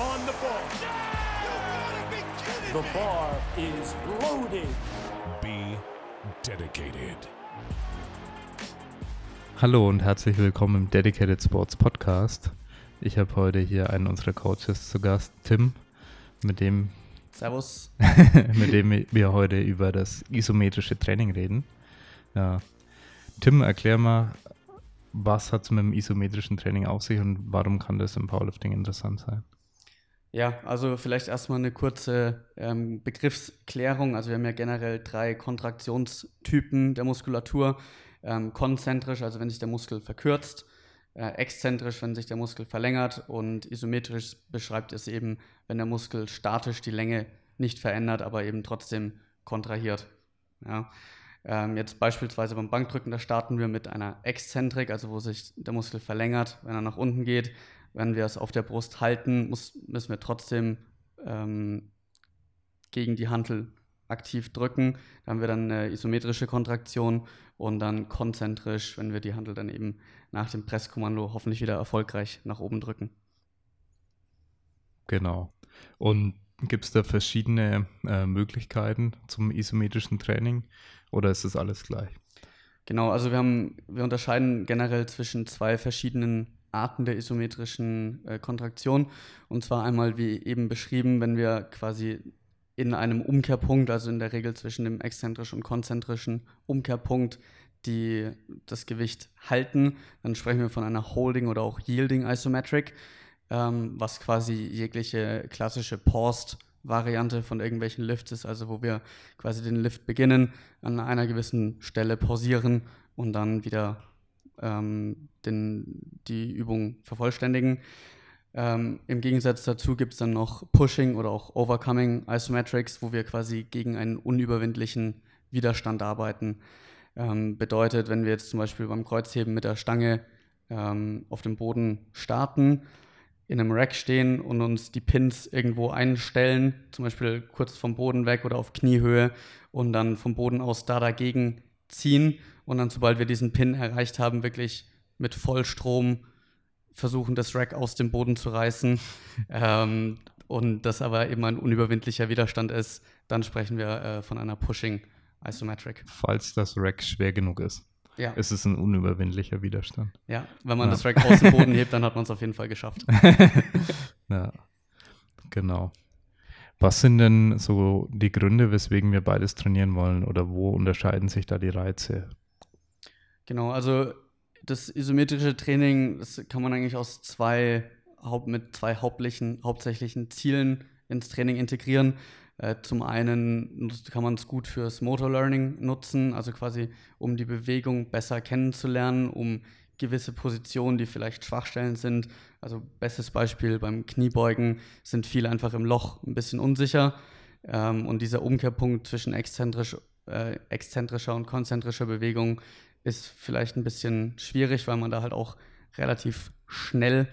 on the ball. The bar is loaded. Be dedicated. Hallo und herzlich willkommen im Dedicated Sports Podcast. Ich habe heute hier einen unserer Coaches zu Gast, Tim, mit dem, Servus. mit dem wir heute über das isometrische Training reden. Ja. Tim, erklär mal, was hat es mit dem isometrischen Training auf sich und warum kann das im Powerlifting interessant sein? Ja, also vielleicht erstmal eine kurze ähm, Begriffsklärung. Also wir haben ja generell drei Kontraktionstypen der Muskulatur. Ähm, konzentrisch, also wenn sich der Muskel verkürzt, äh, exzentrisch, wenn sich der Muskel verlängert und isometrisch beschreibt es eben, wenn der Muskel statisch die Länge nicht verändert, aber eben trotzdem kontrahiert. Ja. Ähm, jetzt beispielsweise beim Bankdrücken, da starten wir mit einer Exzentrik, also wo sich der Muskel verlängert, wenn er nach unten geht. Wenn wir es auf der Brust halten, muss, müssen wir trotzdem ähm, gegen die Hantel aktiv drücken. Da haben wir dann eine isometrische Kontraktion und dann konzentrisch, wenn wir die Hantel dann eben nach dem Presskommando hoffentlich wieder erfolgreich nach oben drücken. Genau. Und gibt es da verschiedene äh, Möglichkeiten zum isometrischen Training oder ist das alles gleich? Genau, also wir haben, wir unterscheiden generell zwischen zwei verschiedenen Arten der isometrischen äh, Kontraktion. Und zwar einmal, wie eben beschrieben, wenn wir quasi in einem Umkehrpunkt, also in der Regel zwischen dem exzentrischen und konzentrischen Umkehrpunkt, die das Gewicht halten, dann sprechen wir von einer Holding oder auch Yielding Isometric, ähm, was quasi jegliche klassische Paused-Variante von irgendwelchen Lifts ist, also wo wir quasi den Lift beginnen, an einer gewissen Stelle pausieren und dann wieder ähm, den, die Übung vervollständigen. Ähm, Im Gegensatz dazu gibt es dann noch Pushing oder auch Overcoming Isometrics, wo wir quasi gegen einen unüberwindlichen Widerstand arbeiten. Ähm, bedeutet, wenn wir jetzt zum Beispiel beim Kreuzheben mit der Stange ähm, auf dem Boden starten, in einem Rack stehen und uns die Pins irgendwo einstellen, zum Beispiel kurz vom Boden weg oder auf Kniehöhe und dann vom Boden aus da dagegen ziehen und dann, sobald wir diesen Pin erreicht haben, wirklich mit Vollstrom versuchen, das Rack aus dem Boden zu reißen ähm, und das aber eben ein unüberwindlicher Widerstand ist, dann sprechen wir äh, von einer Pushing Isometric. Falls das Rack schwer genug ist. Ja. ist es ein unüberwindlicher Widerstand. Ja, wenn man Ja. das Rack aus dem Boden hebt, dann hat man es auf jeden Fall geschafft. Ja, genau. Was sind denn so die Gründe, weswegen wir beides trainieren wollen oder wo unterscheiden sich da die Reize? Genau, also das isometrische Training, das kann man eigentlich aus zwei mit zwei hauptlichen, hauptsächlichen Zielen ins Training integrieren. Äh, zum einen kann man es gut fürs Motor Learning nutzen, also quasi um die Bewegung besser kennenzulernen, um gewisse Positionen, die vielleicht Schwachstellen sind. Also bestes Beispiel beim Kniebeugen sind viele einfach im Loch ein bisschen unsicher. Ähm, und dieser Umkehrpunkt zwischen exzentrisch, äh, exzentrischer und konzentrischer Bewegung ist vielleicht ein bisschen schwierig, weil man da halt auch relativ schnell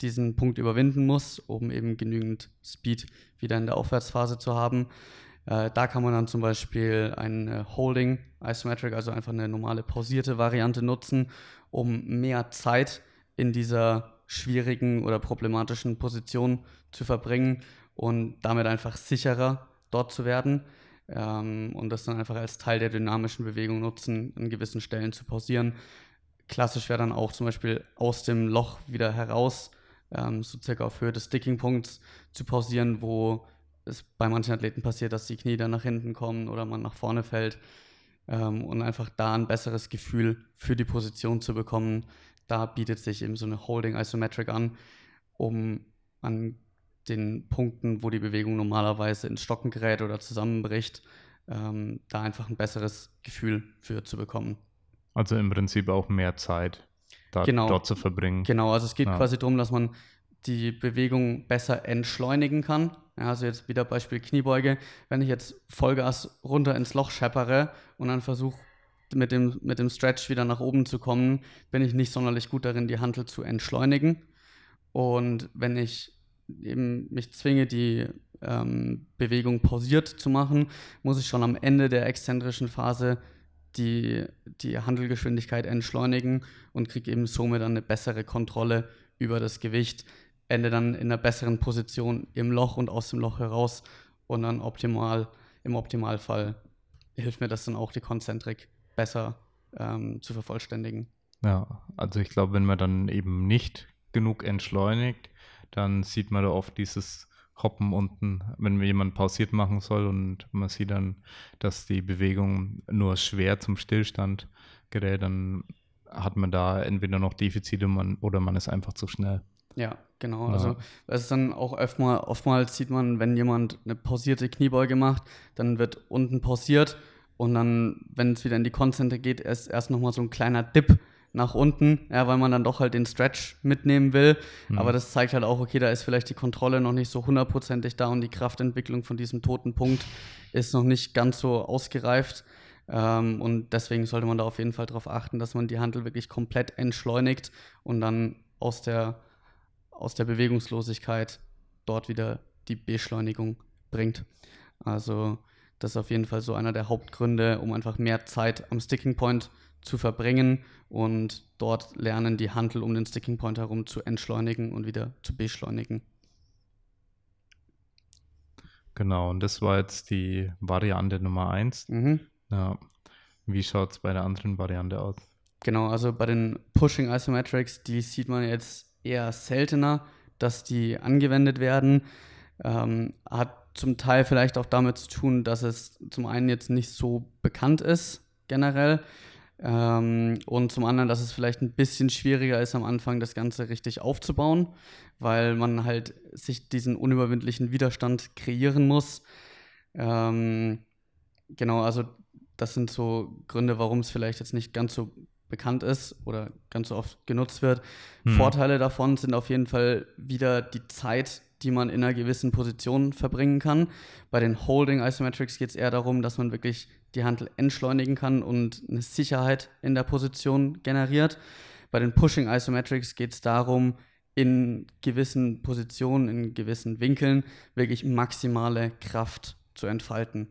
diesen Punkt überwinden muss, um eben genügend Speed wieder in der Aufwärtsphase zu haben. Äh, da kann man dann zum Beispiel ein äh, Holding Isometric, also einfach eine normale pausierte Variante nutzen, um mehr Zeit in dieser schwierigen oder problematischen Position zu verbringen und damit einfach sicherer dort zu werden ähm, und das dann einfach als Teil der dynamischen Bewegung nutzen, an gewissen Stellen zu pausieren. Klassisch wäre dann auch zum Beispiel aus dem Loch wieder heraus, ähm, so circa auf Höhe des Sticking-Punkts zu pausieren, wo es bei manchen Athleten passiert, dass die Knie dann nach hinten kommen oder man nach vorne fällt ähm, und einfach da ein besseres Gefühl für die Position zu bekommen. Da bietet sich eben so eine Holding Isometric an, um an den Punkten, wo die Bewegung normalerweise ins Stocken gerät oder zusammenbricht, ähm, da einfach ein besseres Gefühl für zu bekommen. Also im Prinzip auch mehr Zeit da, Genau. dort zu verbringen. Genau, also es geht Ja. quasi darum, dass man die Bewegung besser entschleunigen kann. Ja, also jetzt wieder Beispiel Kniebeuge. Wenn ich jetzt Vollgas runter ins Loch scheppere und dann versuche mit dem, mit dem Stretch wieder nach oben zu kommen, bin ich nicht sonderlich gut darin, die Hantel zu entschleunigen. Und wenn ich eben mich zwinge, die ähm, Bewegung pausiert zu machen, muss ich schon am Ende der exzentrischen Phase die, die Handelgeschwindigkeit entschleunigen und kriege eben somit dann eine bessere Kontrolle über das Gewicht. ende dann in einer besseren Position im Loch und aus dem Loch heraus und dann optimal, im Optimalfall hilft mir das dann auch, die Konzentrik besser ähm, zu vervollständigen. Ja, also ich glaube, wenn man dann eben nicht genug entschleunigt, dann sieht man da oft dieses Hoppen unten, wenn jemand pausiert machen soll und man sieht dann, dass die Bewegung nur schwer zum Stillstand gerät, dann hat man da entweder noch Defizite man, oder man ist einfach zu schnell. Ja, genau. Ja. Also es ist dann auch oftmals, oftmals sieht man, wenn jemand eine pausierte Kniebeuge macht, dann wird unten pausiert und dann, wenn es wieder in die Konzentrik geht, ist erst nochmal so ein kleiner Dip nach unten, ja, weil man dann doch halt den Stretch mitnehmen will. Mhm. Aber das zeigt halt auch, okay, da ist vielleicht die Kontrolle noch nicht so hundertprozentig da und die Kraftentwicklung von diesem toten Punkt ist noch nicht ganz so ausgereift. Ähm, und deswegen sollte man da auf jeden Fall darauf achten, dass man die Handel wirklich komplett entschleunigt und dann aus der, aus der Bewegungslosigkeit dort wieder die Beschleunigung bringt. Also das ist auf jeden Fall so einer der Hauptgründe, um einfach mehr Zeit am Sticking Point zu verbringen und dort lernen, die Handel um den Sticking Point herum zu entschleunigen und wieder zu beschleunigen. Genau, und das war jetzt die Variante Nummer 1. Mhm. Ja. Wie schaut es bei der anderen Variante aus? Genau, also bei den Pushing Isometrics, die sieht man jetzt eher seltener, dass die angewendet werden. Ähm, hat zum Teil vielleicht auch damit zu tun, dass es zum einen jetzt nicht so bekannt ist generell ähm, und zum anderen, dass es vielleicht ein bisschen schwieriger ist am Anfang, das Ganze richtig aufzubauen, weil man halt sich diesen unüberwindlichen Widerstand kreieren muss. Ähm, genau, also das sind so Gründe, warum es vielleicht jetzt nicht ganz so bekannt ist oder ganz so oft genutzt wird. Hm. Vorteile davon sind auf jeden Fall wieder die Zeit, die man in einer gewissen Position verbringen kann. Bei den Holding Isometrics geht es eher darum, dass man wirklich die Handel entschleunigen kann und eine Sicherheit in der Position generiert. Bei den Pushing Isometrics geht es darum, in gewissen Positionen, in gewissen Winkeln wirklich maximale Kraft zu entfalten.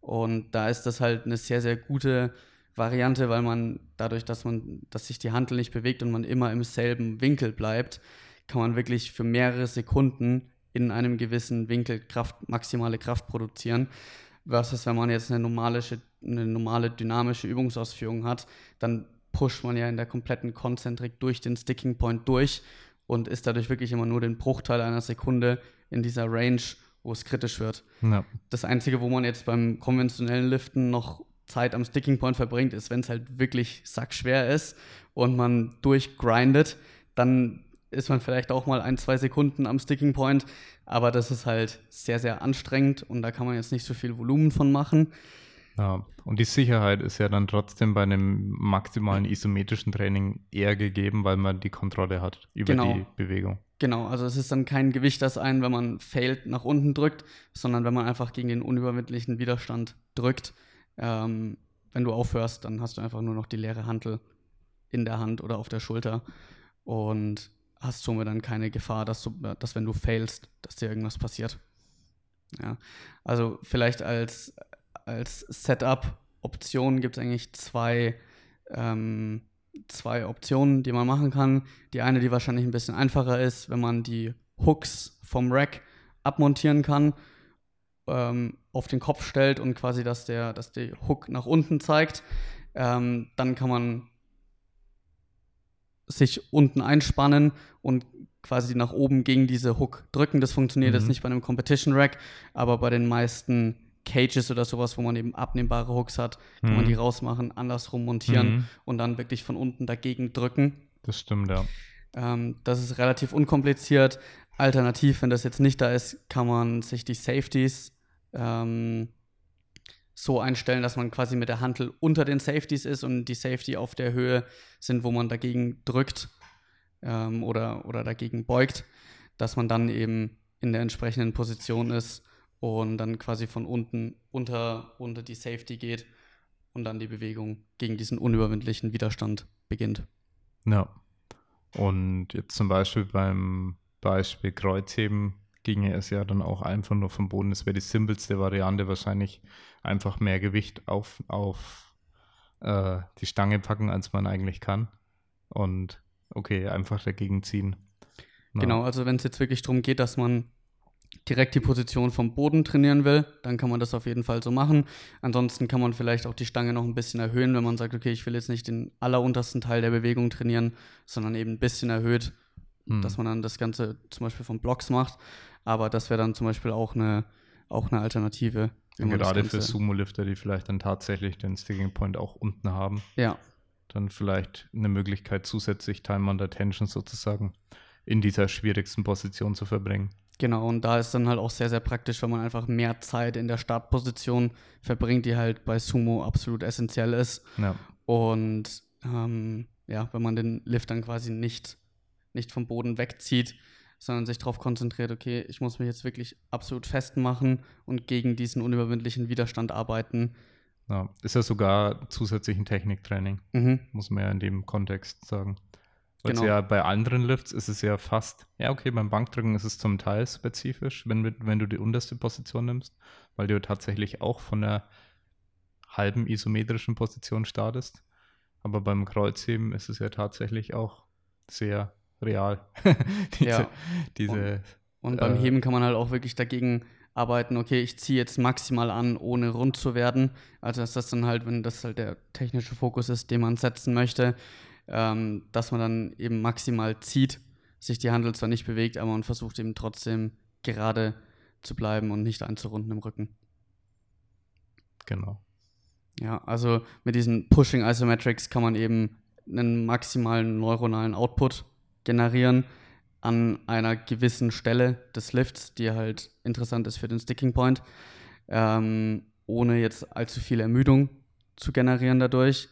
Und da ist das halt eine sehr, sehr gute Variante, weil man dadurch, dass man, dass sich die Handel nicht bewegt und man immer im selben Winkel bleibt, kann man wirklich für mehrere Sekunden in einem gewissen Winkel Kraft, maximale Kraft produzieren. Versus wenn man jetzt eine normale, eine normale dynamische Übungsausführung hat, dann pusht man ja in der kompletten Konzentrik durch den Sticking Point durch und ist dadurch wirklich immer nur den Bruchteil einer Sekunde in dieser Range, wo es kritisch wird. Ja. Das Einzige, wo man jetzt beim konventionellen Liften noch Zeit am Sticking Point verbringt, ist, wenn es halt wirklich sackschwer ist und man durchgrindet, dann ist man vielleicht auch mal ein, zwei Sekunden am Sticking Point, aber das ist halt sehr, sehr anstrengend und da kann man jetzt nicht so viel Volumen von machen. Ja, und die Sicherheit ist ja dann trotzdem bei einem maximalen isometrischen Training eher gegeben, weil man die Kontrolle hat über genau. die Bewegung. Genau, also es ist dann kein Gewicht, das einen, wenn man failt, nach unten drückt, sondern wenn man einfach gegen den unüberwindlichen Widerstand drückt. Ähm, wenn du aufhörst, dann hast du einfach nur noch die leere Hantel in der Hand oder auf der Schulter. Und hast somit dann keine Gefahr, dass, du, dass wenn du failst, dass dir irgendwas passiert. Ja, also vielleicht als, als Setup-Option gibt es eigentlich zwei, ähm, zwei Optionen, die man machen kann. Die eine, die wahrscheinlich ein bisschen einfacher ist, wenn man die Hooks vom Rack abmontieren kann, ähm, auf den Kopf stellt und quasi, dass der, dass der Hook nach unten zeigt. Ähm, dann kann man sich unten einspannen und quasi nach oben gegen diese Hook drücken. Das funktioniert mhm. jetzt nicht bei einem Competition Rack, aber bei den meisten Cages oder sowas, wo man eben abnehmbare Hooks hat, kann mhm. man die rausmachen, andersrum montieren mhm. und dann wirklich von unten dagegen drücken. Das stimmt, ja. Ähm, das ist relativ unkompliziert. Alternativ, wenn das jetzt nicht da ist, kann man sich die Safeties ähm, so einstellen, dass man quasi mit der Hantel unter den Safeties ist und die Safety auf der Höhe sind, wo man dagegen drückt ähm, oder, oder dagegen beugt, dass man dann eben in der entsprechenden Position ist und dann quasi von unten unter, unter die Safety geht und dann die Bewegung gegen diesen unüberwindlichen Widerstand beginnt. Ja. Und jetzt zum Beispiel beim Beispiel Kreuzheben ginge es ja dann auch einfach nur vom Boden. Das wäre die simpelste Variante, wahrscheinlich einfach mehr Gewicht auf, auf äh, die Stange packen, als man eigentlich kann. Und okay, einfach dagegen ziehen. Ja. Genau, also wenn es jetzt wirklich darum geht, dass man direkt die Position vom Boden trainieren will, dann kann man das auf jeden Fall so machen. Ansonsten kann man vielleicht auch die Stange noch ein bisschen erhöhen, wenn man sagt, okay, ich will jetzt nicht den alleruntersten Teil der Bewegung trainieren, sondern eben ein bisschen erhöht, Hm. dass man dann das Ganze zum Beispiel von Blocks macht. Aber das wäre dann zum Beispiel auch eine, auch eine Alternative. gerade für Sumo-Lifter, die vielleicht dann tatsächlich den Sticking Point auch unten haben, Ja, dann vielleicht eine Möglichkeit zusätzlich Time under Tension sozusagen in dieser schwierigsten Position zu verbringen. Genau, und da ist dann halt auch sehr, sehr praktisch, wenn man einfach mehr Zeit in der Startposition verbringt, die halt bei Sumo absolut essentiell ist. Ja, Und ähm, ja, wenn man den Lift dann quasi nicht, nicht vom Boden wegzieht, sondern sich darauf konzentriert, okay, ich muss mich jetzt wirklich absolut festmachen und gegen diesen unüberwindlichen Widerstand arbeiten. ja. Ist ja sogar zusätzlich ein Techniktraining, Mhm. muss man ja in dem Kontext sagen. Weil es Genau. ja bei anderen Lifts ist es ja fast, ja okay, beim Bankdrücken ist es zum Teil spezifisch, wenn, wenn du die unterste Position nimmst, weil du tatsächlich auch von der halben isometrischen Position startest. Aber beim Kreuzheben ist es ja tatsächlich auch sehr real. diese, Ja. diese Und beim Äh, Heben kann man halt auch wirklich dagegen arbeiten, okay, ich ziehe jetzt maximal an, ohne rund zu werden. Also dass das dann halt, wenn das halt der technische Fokus ist, den man setzen möchte, ähm, dass man dann eben maximal zieht, sich die Handel zwar nicht bewegt, aber man versucht eben trotzdem gerade zu bleiben und nicht einzurunden im Rücken. genau. Ja, also mit diesen Pushing Isometrics kann man eben einen maximalen neuronalen Output generieren an einer gewissen Stelle des Lifts, die halt interessant ist für den Sticking Point, ähm, ohne jetzt allzu viel Ermüdung zu generieren dadurch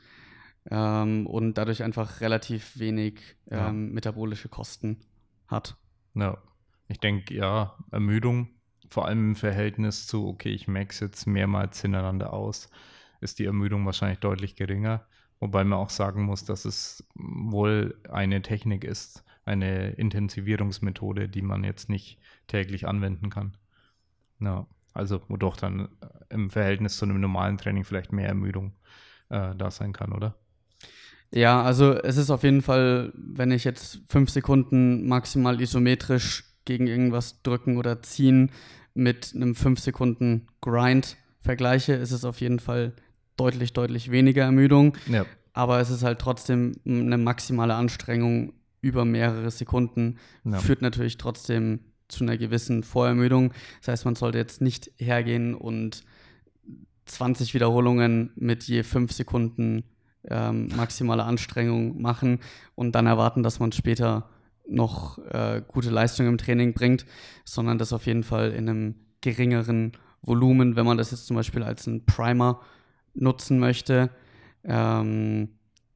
ähm, und dadurch einfach relativ wenig Ja. ähm, metabolische Kosten hat. Ja, ich denke, ja, Ermüdung, vor allem im Verhältnis zu, okay, ich max jetzt mehrmals hintereinander aus, ist die Ermüdung wahrscheinlich deutlich geringer. Wobei man auch sagen muss, dass es wohl eine Technik ist, eine Intensivierungsmethode, die man jetzt nicht täglich anwenden kann. Ja, also wo doch dann äh, im Verhältnis zu einem normalen Training vielleicht mehr Ermüdung äh, da sein kann, oder? Ja, also es ist auf jeden Fall, wenn ich jetzt fünf Sekunden maximal isometrisch gegen irgendwas drücken oder ziehen mit einem fünf Sekunden Grind vergleiche, ist es auf jeden Fall deutlich, deutlich weniger Ermüdung. Ja, Aber es ist halt trotzdem eine maximale Anstrengung über mehrere Sekunden, Ja. führt natürlich trotzdem zu einer gewissen Vorermüdung. Das heißt, man sollte jetzt nicht hergehen und 20 Wiederholungen mit je 5 Sekunden ähm, maximale Anstrengung machen und dann erwarten, dass man später noch äh, gute Leistung im Training bringt, sondern das auf jeden Fall in einem geringeren Volumen, wenn man das jetzt zum Beispiel als einen Primer nutzen möchte, ähm,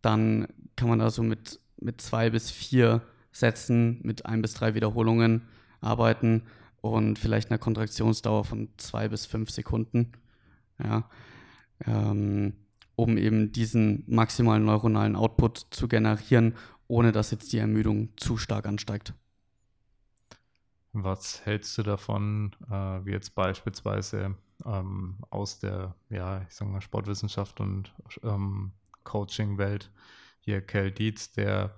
dann kann man also mit, mit zwei bis vier Sätzen mit ein bis drei Wiederholungen arbeiten und vielleicht einer Kontraktionsdauer von zwei bis fünf Sekunden. Ja, ähm, um eben diesen maximalen neuronalen Output zu generieren, ohne dass jetzt die Ermüdung zu stark ansteigt. Was hältst du davon, äh, wie jetzt beispielsweise ähm, aus der, ja, ich sag mal, Sportwissenschaft und ähm, Coaching-Welt. Hier Cal Dietz, der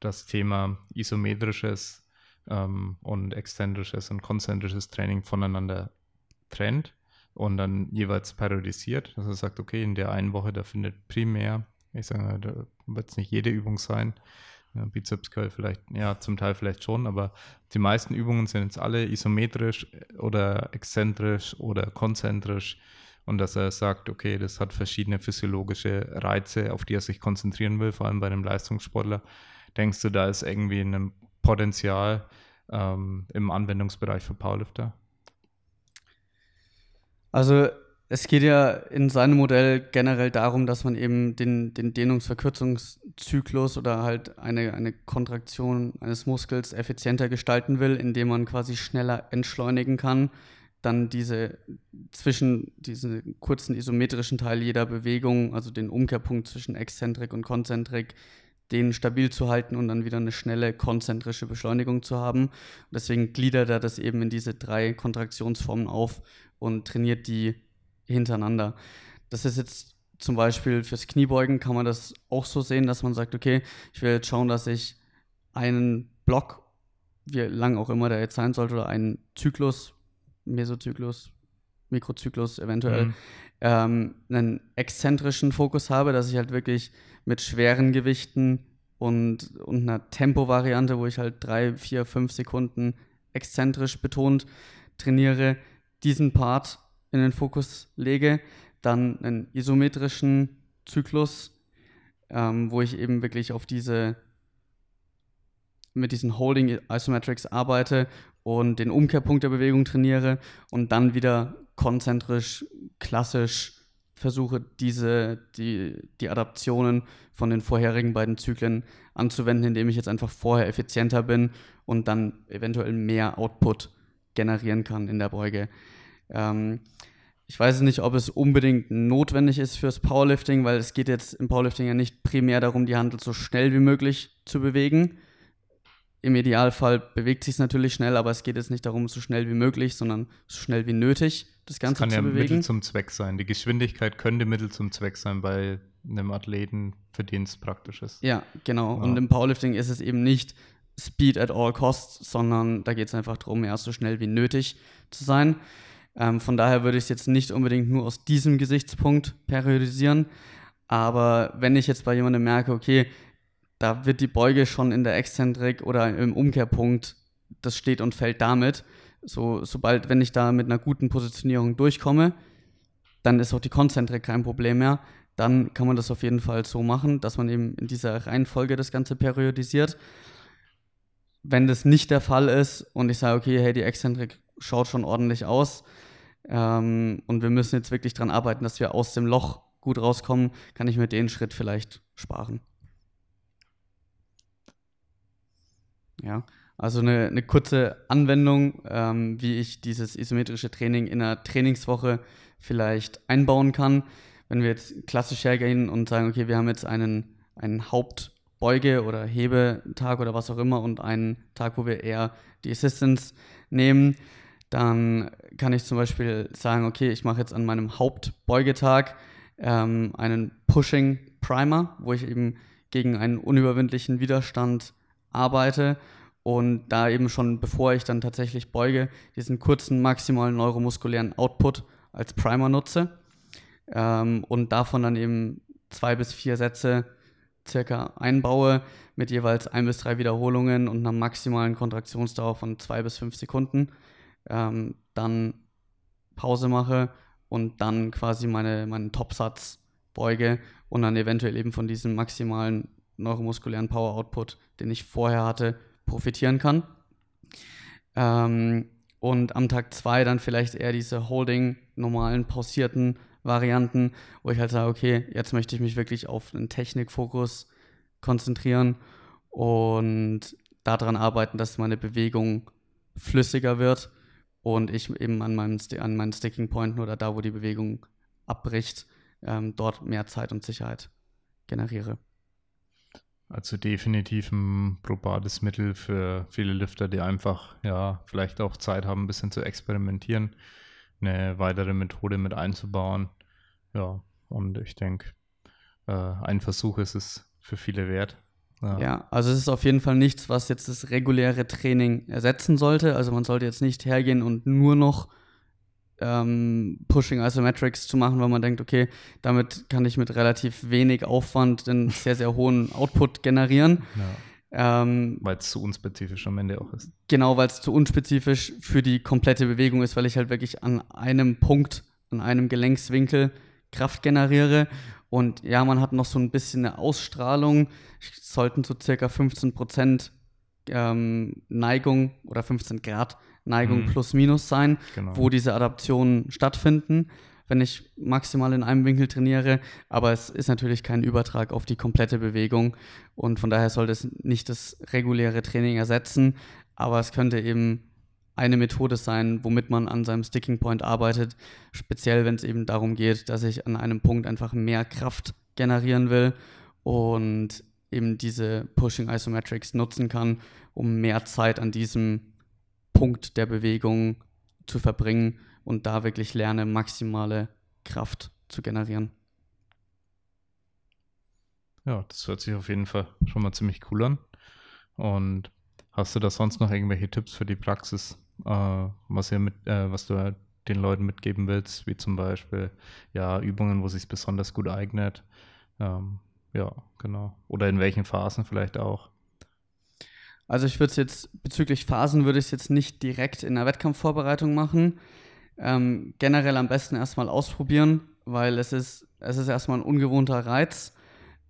das Thema isometrisches ähm, und exzentrisches und konzentrisches Training voneinander trennt und dann jeweils periodisiert, er sagt, okay, in der einen Woche, da findet primär, ich sage da wird es nicht jede Übung sein, ja, Bizeps Curl vielleicht, ja, zum Teil vielleicht schon, aber die meisten Übungen sind jetzt alle isometrisch oder exzentrisch oder konzentrisch und dass er sagt, okay, das hat verschiedene physiologische Reize, auf die er sich konzentrieren will, vor allem bei einem Leistungssportler. Denkst du, da ist irgendwie ein Potenzial ähm, im Anwendungsbereich für Powerlifter? Also es geht ja in seinem Modell generell darum, dass man eben den, den Dehnungsverkürzungszyklus oder halt eine, eine Kontraktion eines Muskels effizienter gestalten will, indem man quasi schneller entschleunigen kann, dann diese zwischen diesen kurzen isometrischen Teil jeder Bewegung, also den Umkehrpunkt zwischen Exzentrik und Konzentrik, den stabil zu halten und dann wieder eine schnelle konzentrische Beschleunigung zu haben. Deswegen gliedert er das eben in diese drei Kontraktionsformen auf und trainiert die hintereinander. Das ist jetzt zum Beispiel fürs Kniebeugen kann man das auch so sehen, dass man sagt, okay, ich will jetzt schauen, dass ich einen Block wie lang auch immer der jetzt sein sollte, oder einen Zyklus, Mesozyklus, Mikrozyklus eventuell, Mhm. ähm, einen exzentrischen Fokus habe, dass ich halt wirklich mit schweren Gewichten und, und einer Tempo-Variante, wo ich halt drei, vier, fünf Sekunden exzentrisch betont trainiere, diesen Part in den Fokus lege, dann einen isometrischen Zyklus, ähm, wo ich eben wirklich auf diese mit diesen Holding Isometrics arbeite und den Umkehrpunkt der Bewegung trainiere und dann wieder konzentrisch, klassisch versuche, diese, die, die Adaptionen von den vorherigen beiden Zyklen anzuwenden, indem ich jetzt einfach vorher effizienter bin und dann eventuell mehr Output generieren kann in der Beuge. Ähm, ich weiß nicht, ob es unbedingt notwendig ist fürs Powerlifting, weil es geht jetzt im Powerlifting ja nicht primär darum, die Handel so schnell wie möglich zu bewegen. Im Idealfall bewegt sich es natürlich schnell, aber es geht jetzt nicht darum, so schnell wie möglich, sondern so schnell wie nötig, das Das Ganze kann zu ja bewegen. Mittel zum Zweck sein. Die Geschwindigkeit könnte Mittel zum Zweck sein bei einem Athleten, für den es praktisch ist. Ja, genau. Ja. Und im Powerlifting ist es eben nicht Speed at all costs, sondern da geht es einfach darum, erst so schnell wie nötig zu sein. Ähm, von daher würde ich es jetzt nicht unbedingt nur aus diesem Gesichtspunkt periodisieren. Aber wenn ich jetzt bei jemandem merke, okay, da wird die Beuge schon in der Exzentrik oder im Umkehrpunkt, das steht und fällt damit. So, sobald, wenn ich da mit einer guten Positionierung durchkomme, dann ist auch die Konzentrik kein Problem mehr. Dann kann man das auf jeden Fall so machen, dass man eben in dieser Reihenfolge das Ganze periodisiert. Wenn das nicht der Fall ist und ich sage, okay, hey, die Exzentrik schaut schon ordentlich aus ähm, und wir müssen jetzt wirklich dran arbeiten, dass wir aus dem Loch gut rauskommen, kann ich mir den Schritt vielleicht sparen. Ja, also eine, eine kurze Anwendung, ähm, wie ich dieses isometrische Training in einer Trainingswoche vielleicht einbauen kann. Wenn wir jetzt klassisch hergehen und sagen, okay, wir haben jetzt einen, einen Hauptbeuge- oder Hebetag oder was auch immer und einen Tag, wo wir eher die Assistance nehmen, dann kann ich zum Beispiel sagen, okay, ich mache jetzt an meinem Hauptbeugetag ähm, einen Pushing Primer, wo ich eben gegen einen unüberwindlichen Widerstand arbeite und da eben schon, bevor ich dann tatsächlich beuge, diesen kurzen maximalen neuromuskulären Output als Primer nutze ähm, und davon dann eben zwei bis vier Sätze circa einbaue mit jeweils ein bis drei Wiederholungen und einer maximalen Kontraktionsdauer von zwei bis fünf Sekunden. Ähm, dann Pause mache und dann quasi meine, meinen Topsatz beuge und dann eventuell eben von diesem maximalen neuromuskulären Power Output, den ich vorher hatte, profitieren kann. Ähm, und am Tag zwei dann vielleicht eher diese Holding, normalen, pausierten Varianten, wo ich halt sage, okay, jetzt möchte ich mich wirklich auf einen Technikfokus konzentrieren und daran arbeiten, dass meine Bewegung flüssiger wird und ich eben an, meinem, an meinen Sticking Pointen oder da, wo die Bewegung abbricht, ähm, dort mehr Zeit und Sicherheit generiere. Also definitiv ein probates Mittel für viele Lifter, die einfach, ja, vielleicht auch Zeit haben, ein bisschen zu experimentieren, eine weitere Methode mit einzubauen. Ja, und ich denke, äh, ein Versuch ist es für viele wert. Ja, also es ist auf jeden Fall nichts, was jetzt das reguläre Training ersetzen sollte. Also man sollte jetzt nicht hergehen und nur noch ähm, Pushing Isometrics zu machen, weil man denkt, okay, damit kann ich mit relativ wenig Aufwand einen sehr, sehr hohen Output generieren. ja. Ähm, Weil es zu unspezifisch am Ende auch ist. Genau, weil es zu unspezifisch für die komplette Bewegung ist, weil ich halt wirklich an einem Punkt, an einem Gelenkswinkel Kraft generiere. Und ja, man hat noch so ein bisschen eine Ausstrahlung. Es sollten so circa 15 Prozent ähm, Neigung oder 15 Grad Neigung Mhm. plus minus sein, Genau. wo diese Adaptionen stattfinden, wenn ich maximal in einem Winkel trainiere. Aber es ist natürlich kein Übertrag auf die komplette Bewegung und von daher sollte es nicht das reguläre Training ersetzen, aber es könnte eben eine Methode sein, womit man an seinem Sticking Point arbeitet, speziell wenn es eben darum geht, dass ich an einem Punkt einfach mehr Kraft generieren will und eben diese Pushing Isometrics nutzen kann, um mehr Zeit an diesem Punkt der Bewegung zu verbringen und da wirklich lerne, maximale Kraft zu generieren. Ja, das hört sich auf jeden Fall schon mal ziemlich cool an. Und Hast du da sonst noch irgendwelche Tipps für die Praxis, äh, was, ihr mit, äh, was du den Leuten mitgeben willst, wie zum Beispiel ja, Übungen, wo sich besonders gut eignet? Ähm, ja, genau. Oder in welchen Phasen vielleicht auch? Also ich würde es jetzt bezüglich Phasen würde ich es jetzt nicht direkt in der Wettkampfvorbereitung machen. Ähm, generell am besten erstmal ausprobieren, weil es ist, es ist erstmal ein ungewohnter Reiz.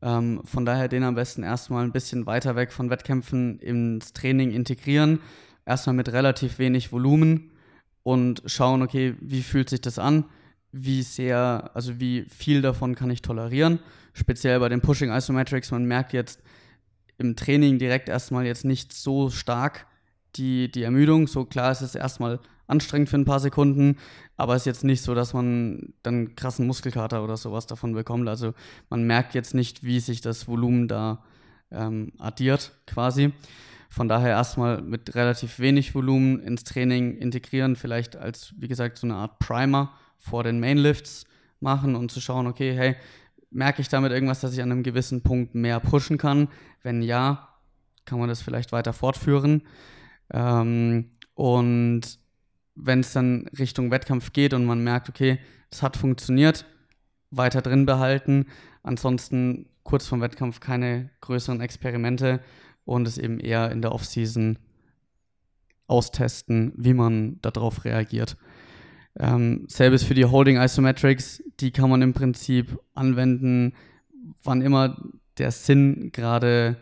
Ähm, von daher den am besten erstmal ein bisschen weiter weg von Wettkämpfen ins Training integrieren. Erstmal mit relativ wenig Volumen und schauen, okay, wie fühlt sich das an? Wie sehr, also wie viel davon kann ich tolerieren? Speziell bei den Pushing Isometrics, man merkt jetzt im Training direkt erstmal jetzt nicht so stark die, die Ermüdung. So klar ist es erstmal anstrengend für ein paar Sekunden, aber es ist jetzt nicht so, dass man dann krassen Muskelkater oder sowas davon bekommt. Also man merkt jetzt nicht, wie sich das Volumen da ähm, addiert quasi. Von daher erstmal mit relativ wenig Volumen ins Training integrieren, vielleicht als, wie gesagt, so eine Art Primer vor den Mainlifts machen und zu schauen, okay, hey, merke ich damit irgendwas, dass ich an einem gewissen Punkt mehr pushen kann? Wenn ja, kann man das vielleicht weiter fortführen. Ähm, und wenn es dann Richtung Wettkampf geht und man merkt, okay, es hat funktioniert, weiter drin behalten. Ansonsten kurz vorm Wettkampf keine größeren Experimente und es eben eher in der Offseason austesten, wie man darauf reagiert. Ähm, selbes für die Holding Isometrics, die kann man im Prinzip anwenden, wann immer der Sinn gerade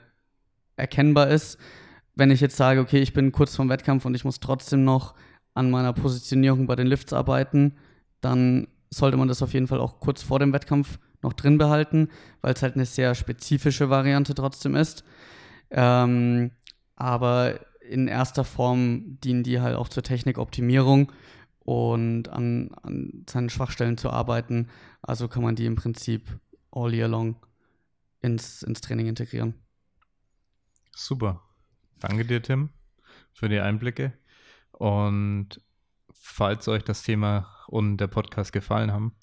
erkennbar ist. Wenn ich jetzt sage, okay, ich bin kurz vorm Wettkampf und ich muss trotzdem noch an meiner Positionierung bei den Lifts arbeiten, dann sollte man das auf jeden Fall auch kurz vor dem Wettkampf noch drin behalten, weil es halt eine sehr spezifische Variante trotzdem ist. Ähm, aber in erster Form dienen die halt auch zur Technikoptimierung und an, an seinen Schwachstellen zu arbeiten. Also kann man die im Prinzip all year long ins, ins Training integrieren. Super. Danke dir, Tim, für die Einblicke. Und falls euch das Thema und der Podcast gefallen haben,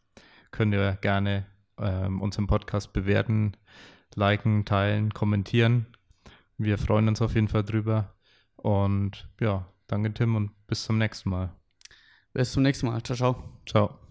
könnt ihr gerne ähm, unseren Podcast bewerten, liken, teilen, kommentieren. Wir freuen uns auf jeden Fall drüber. Und ja, danke Tim und bis zum nächsten Mal. Bis zum nächsten Mal. Ciao, ciao. Ciao.